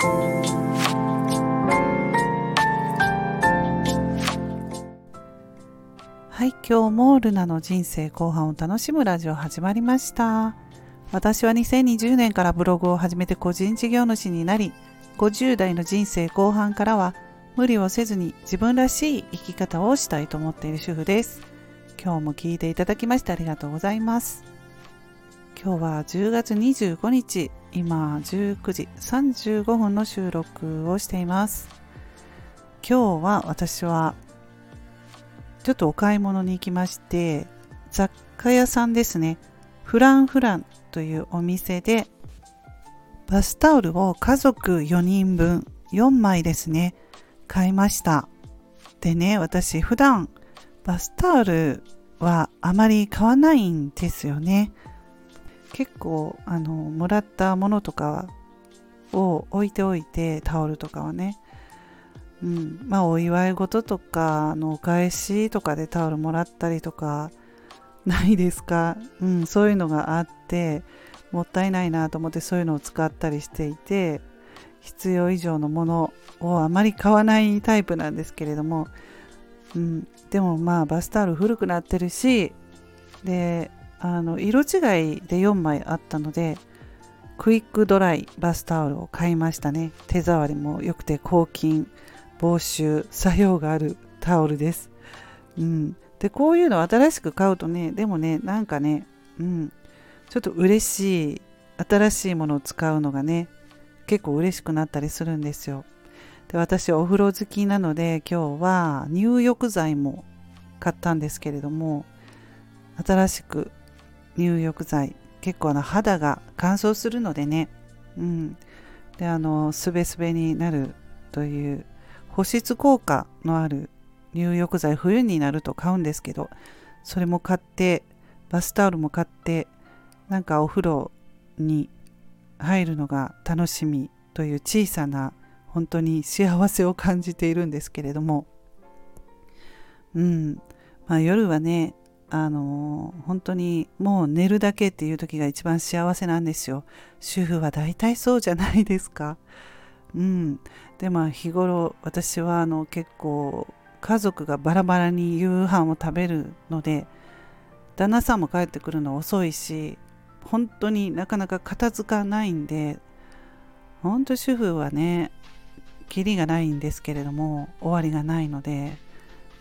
はい、今日もルナの人生後半を楽しむラジオ始まりました。私は2020年からブログを始めて個人事業主になり、50代の人生後半からは無理をせずに自分らしい生き方をしたいと思っている主婦です。今日も聞いていただきましてありがとうございます。今日は10月25日、今19時35分の収録をしています。今日は私はちょっとお買い物に行きまして、雑貨屋さんですね。フランフランというお店で、バスタオルを家族4人分4枚ですね、買いました。でね、私普段バスタオルはあまり買わないんですよね。結構、あの、もらったものとかを置いておいて、タオルとかはね、うん、まあお祝い事とかのお返しとかでタオルもらったりとかないですか、うん、そういうのがあってもったいないなと思ってそういうのを使ったりしていて必要以上のものをあまり買わないタイプなんですけれども、うん、でもまあバスタオル古くなってるしであの色違いで4枚あったのでクイックドライバスタオルを買いましたね手触りも良くて抗菌防臭作用があるタオルです。うん、でこういうの新しく買うとねでもねなんかね、うん、ちょっと嬉しい新しいものを使うのがね結構嬉しくなったりするんですよ。で私お風呂好きなので今日は入浴剤も買ったんですけれども新しく入浴剤結構あの肌が乾燥するのでね、うん、であのすべすべになるという保湿効果のある入浴剤冬になると買うんですけどそれも買ってバスタオルも買ってなんかお風呂に入るのが楽しみという小さな本当に幸せを感じているんですけれども。うん。まあ夜はねあの、本当にもう寝るだけっていう時が一番幸せなんですよ。主婦は大体そうじゃないですか。うん、でまあ日頃私はあの結構家族がバラバラに夕飯を食べるので旦那さんも帰ってくるの遅いし本当になかなか片付かないんで本当主婦はねキリがないんですけれども終わりがないので、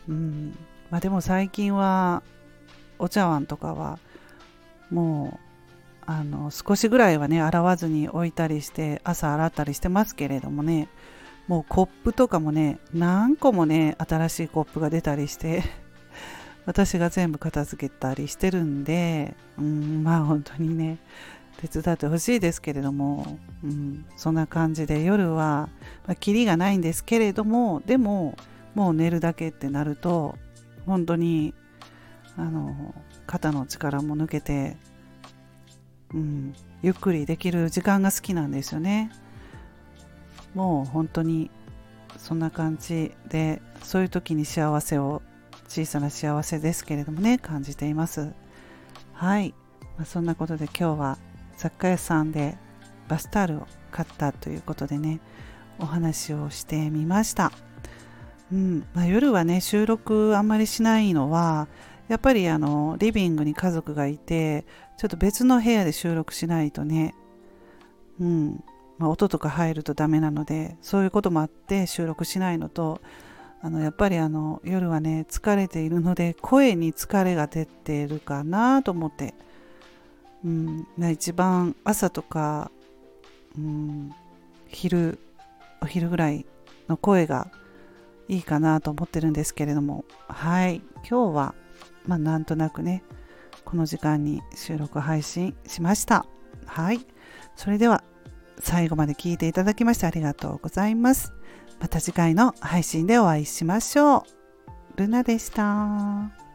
うん。まあ、でも最近はお茶碗とかはもうあの少しぐらいはね洗わずに置いたりして朝洗ったりしてますけれどもねもうコップとかもね何個もね新しいコップが出たりして 私が全部片付けたりしてるんで、うん、まあ本当にね手伝ってほしいですけれども、うん、そんな感じで夜は、まあ、キリがないんですけれどもでももう寝るだけってなると本当にあの肩の力も抜けてうん、ゆっくりできる時間が好きなんですよね。もう本当にそんな感じでそういう時に幸せを小さな幸せですけれどもね感じています。はい、まあ、そんなことで今日は雑貨屋さんでバスタオルを買ったということでねお話をしてみました。うんまあ、夜はね収録あんまりしないのはやっぱりあのリビングに家族がいてちょっと別の部屋で収録しないとね、うん。まあ、音とか入るとダメなのでそういうこともあって収録しないのとあのやっぱりあの夜はね疲れているので声に疲れが出てるかなと思って、うん、一番朝とか、うん、昼お昼ぐらいの声がいいかなと思ってるんですけれども。はい。今日はまあ、なんとなくね、この時間に収録配信しました。はい。それでは、最後まで聞いていただきましてありがとうございます。また次回の配信でお会いしましょう。ルナでした。